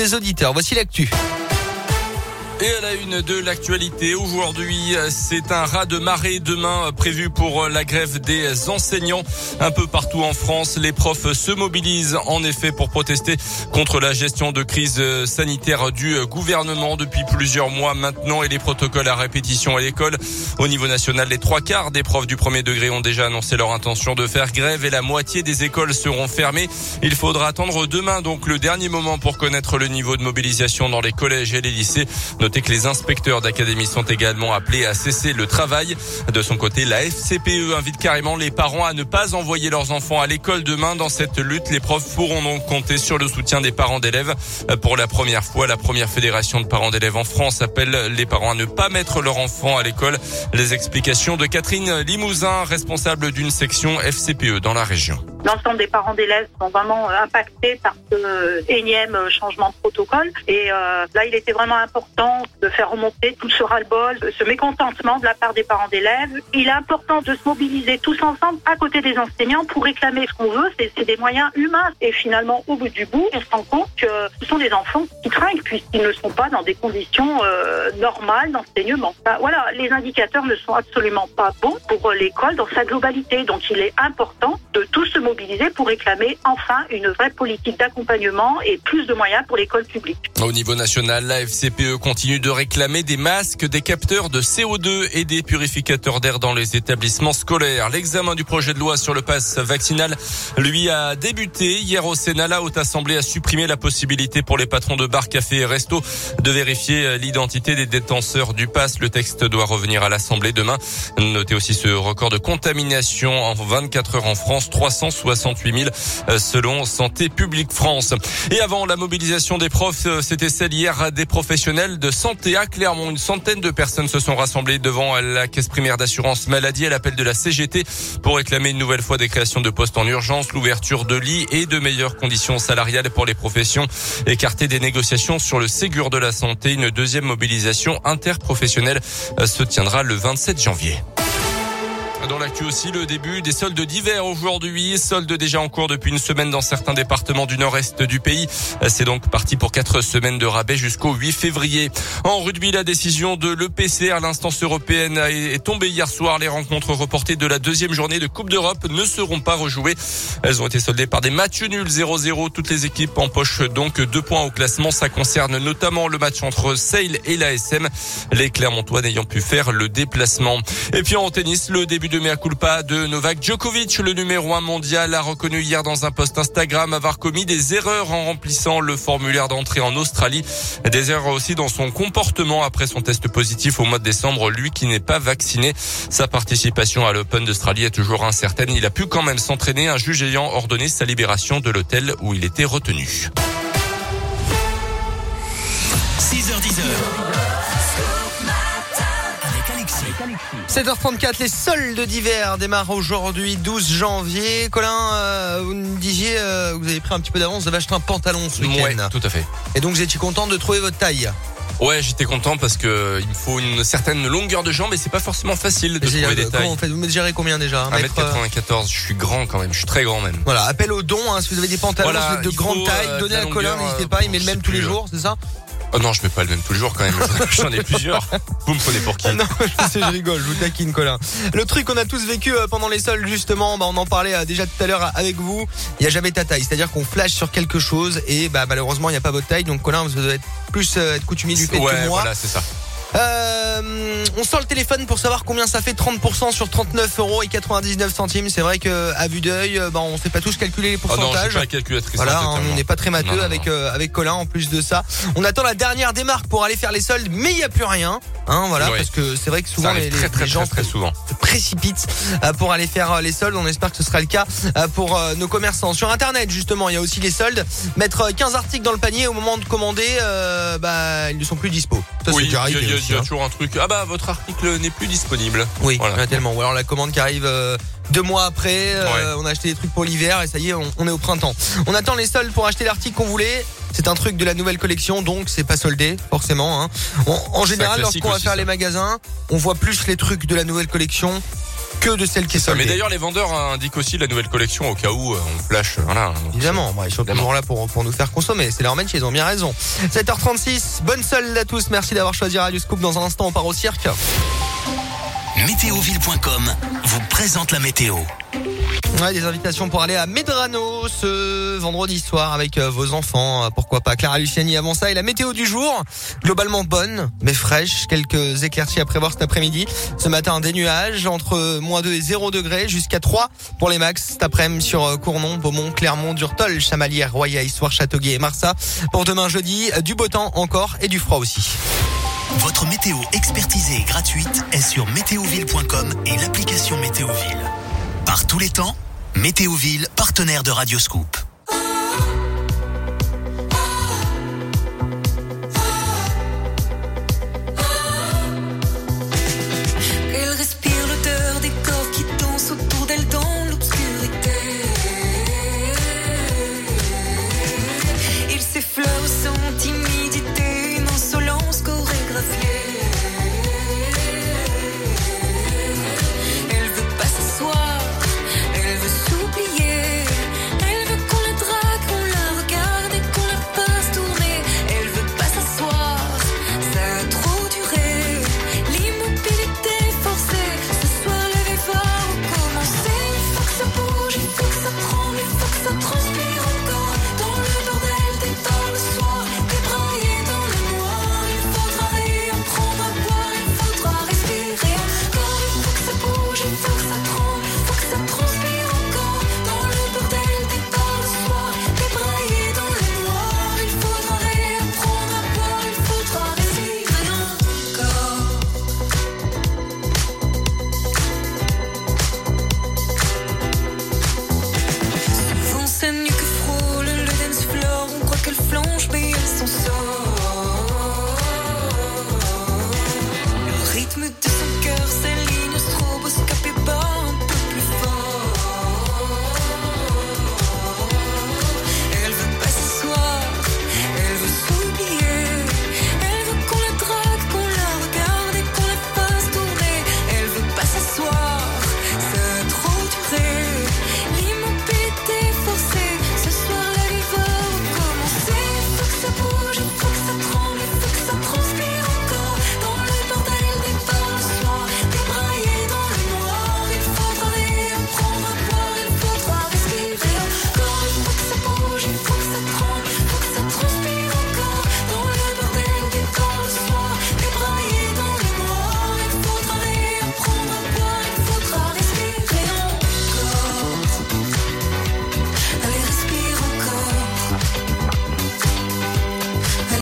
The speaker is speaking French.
des auditeurs. Voici l'actu. Et à la une de l'actualité, aujourd'hui, c'est un raz de marée demain prévu pour la grève des enseignants. Un peu partout en France, les profs se mobilisent en effet pour protester contre la gestion de crise sanitaire du gouvernement depuis plusieurs mois maintenant et les protocoles à répétition à l'école. Au niveau national, les trois quarts des profs du premier degré ont déjà annoncé leur intention de faire grève et la moitié des écoles seront fermées. Il faudra attendre demain donc le dernier moment pour connaître le niveau de mobilisation dans les collèges et les lycées. Notez que les inspecteurs d'académie sont également appelés à cesser le travail. De son côté, la FCPE invite carrément les parents à ne pas envoyer leurs enfants à l'école demain. Dans cette lutte, les profs pourront donc compter sur le soutien des parents d'élèves. Pour la première fois, la première fédération de parents d'élèves en France appelle les parents à ne pas mettre leurs enfants à l'école. Les explications de Catherine Limousin, responsable d'une section FCPE dans la région. L'ensemble des parents d'élèves sont vraiment impactés par ce énième changement de protocole. Et euh, là, il était vraiment important de faire remonter tout ce ras-le-bol, ce mécontentement de la part des parents d'élèves. Il est important de se mobiliser tous ensemble à côté des enseignants pour réclamer ce qu'on veut, c'est des moyens humains. Et finalement, au bout du bout, on se rend compte que ce sont des enfants qui trinquent puisqu'ils ne sont pas dans des conditions euh, normales d'enseignement. Bah, voilà, les indicateurs ne sont absolument pas bons pour l'école dans sa globalité. Donc il est important de tous se mobiliser pour réclamer enfin une vraie politique d'accompagnement et plus de moyens pour l'école publique. Au niveau national, la FCPE continue de réclamer des masques, des capteurs de CO2 et des purificateurs d'air dans les établissements scolaires. L'examen du projet de loi sur le pass vaccinal, lui, a débuté hier au Sénat. La Haute Assemblée a supprimé la possibilité pour les patrons de bars, cafés et restos de vérifier l'identité des détenteurs du pass. Le texte doit revenir à l'Assemblée demain. Notez aussi ce record de contamination en 24 heures en France, 368 000 selon Santé publique France. Et avant la mobilisation des profs, c'était celle hier des professionnels de santé à Clermont. Une centaine de personnes se sont rassemblées devant la caisse primaire d'assurance maladie à l'appel de la CGT pour réclamer une nouvelle fois des créations de postes en urgence, l'ouverture de lits et de meilleures conditions salariales pour les professions. Écartées des négociations sur le Ségur de la santé, une deuxième mobilisation interprofessionnelle se tiendra le 27 janvier. Dans l'actu aussi, le début des soldes d'hiver aujourd'hui. Soldes déjà en cours depuis une semaine dans certains départements du nord-est du pays. C'est donc parti pour quatre semaines de rabais jusqu'au 8 février. En rugby, la décision de l'EPCR, l'instance européenne, est tombée hier soir. Les rencontres reportées de la deuxième journée de Coupe d'Europe ne seront pas rejouées. Elles ont été soldées par des matchs nuls 0-0. Toutes les équipes empochent donc deux points au classement. Ça concerne notamment le match entre Sale et l'ASM. Les Clermontois n'ayant pu faire le déplacement. Et puis en tennis, le début de mea culpa de Novak Djokovic, le numéro un mondial, a reconnu hier dans un post Instagram avoir commis des erreurs en remplissant le formulaire d'entrée en Australie. Des erreurs aussi dans son comportement après son test positif au mois de décembre, lui qui n'est pas vacciné. Sa participation à l'Open d'Australie est toujours incertaine. Il a pu quand même s'entraîner, un juge ayant ordonné sa libération de l'hôtel où il était retenu. 7h34, les soldes d'hiver démarrent aujourd'hui, 12 janvier. Colin, euh, vous me disiez, euh, vous avez pris un petit peu d'avance, vous avez acheté un pantalon ce week-end. Ouais, tout à fait. Et donc vous étiez content de trouver votre taille? Ouais, j'étais content parce que il me faut une certaine longueur de jambe et c'est pas forcément facile de trouver des comment tailles. vous Vous mesurez combien déjà? Un mètre, euh, 1m94, je suis grand quand même, je suis très grand même. Voilà, appel au don, hein, si vous avez des pantalons Voilà, de grande taille, euh, donnez à Colin, n'hésitez euh, pas, il met le même tous les jours, c'est ça? Oh non, je mets pas le même tous les jours quand même. J'en ai plusieurs. Vous me prenez pour qui Non, je sais, je rigole, je vous taquine, Colin. Le truc qu'on a tous vécu euh, pendant les soldes, justement, bah, on en parlait euh, déjà tout à l'heure avec vous. Il n'y a jamais ta taille, c'est-à-dire qu'on flash sur quelque chose et bah malheureusement il n'y a pas votre taille. Donc Colin, vous devez être plus euh, être coutumier du fait Ouais, que moi. voilà, c'est ça. Euh, on sort le téléphone pour savoir combien ça fait 30% sur 39 euros et 99 centimes. C'est vrai que à vue d'œil, euh, bah, on sait pas tous calculer les Oh non, je pourcentages. pas. Voilà, hein, on n'est pas très matheux non, avec euh, avec Colin en plus de ça. On attend la dernière démarque pour aller faire les soldes, mais il y a plus rien, hein, voilà, parce que c'est vrai que souvent les, très les très gens très souvent. se précipitent euh, pour aller faire euh, les soldes. On espère que ce sera le cas pour nos commerçants. Sur internet, justement, il y a aussi les soldes. Mettre euh, 15 articles dans le panier au moment de commander, euh, bah ils ne sont plus dispo. Ça, Oui, il y a- aussi, il y a toujours un truc. Ah bah votre article n'est plus disponible. Oui, Voilà. il y en a tellement. Ou alors la commande qui arrive euh, deux mois après, euh, Ouais. on a acheté des trucs pour l'hiver et ça y est, on, on est au printemps. On attend les soldes pour acheter l'article qu'on voulait. C'est un truc de la nouvelle collection, donc c'est pas soldé forcément. Hein. On- en général, lorsqu'on va faire ça. les magasins, on voit plus les trucs de la nouvelle collection que de celle qui est soldée. Mais d'ailleurs, les vendeurs indiquent aussi la nouvelle collection au cas où euh, on flash. Voilà. Évidemment, ils sont toujours là pour, pour nous faire consommer. C'est leur métier, ils ont bien raison. 7h36, bonne solde à tous. Merci d'avoir choisi Radio Scoop. Dans un instant, on part au cirque. Météoville.com vous présente la météo. Ouais, des invitations pour aller à Medrano ce vendredi soir avec euh, vos enfants. Euh, pourquoi pas Clara Luciani avant ça. Et la météo du jour, globalement bonne, mais fraîche. Quelques éclaircies à prévoir cet après-midi. Ce matin, des nuages entre moins 2 et 0 degrés jusqu'à 3 pour les max cet après-midi sur euh, Cournon, Beaumont, Clermont, Durtol, Chamalières, Roya, Histoire, Châteauguay et Marsa. Pour demain jeudi, du beau temps encore et du froid aussi. Votre météo expertisée et gratuite est sur météoville.com et l'application Météoville. Par tous les temps, Météoville, partenaire de Radioscoop.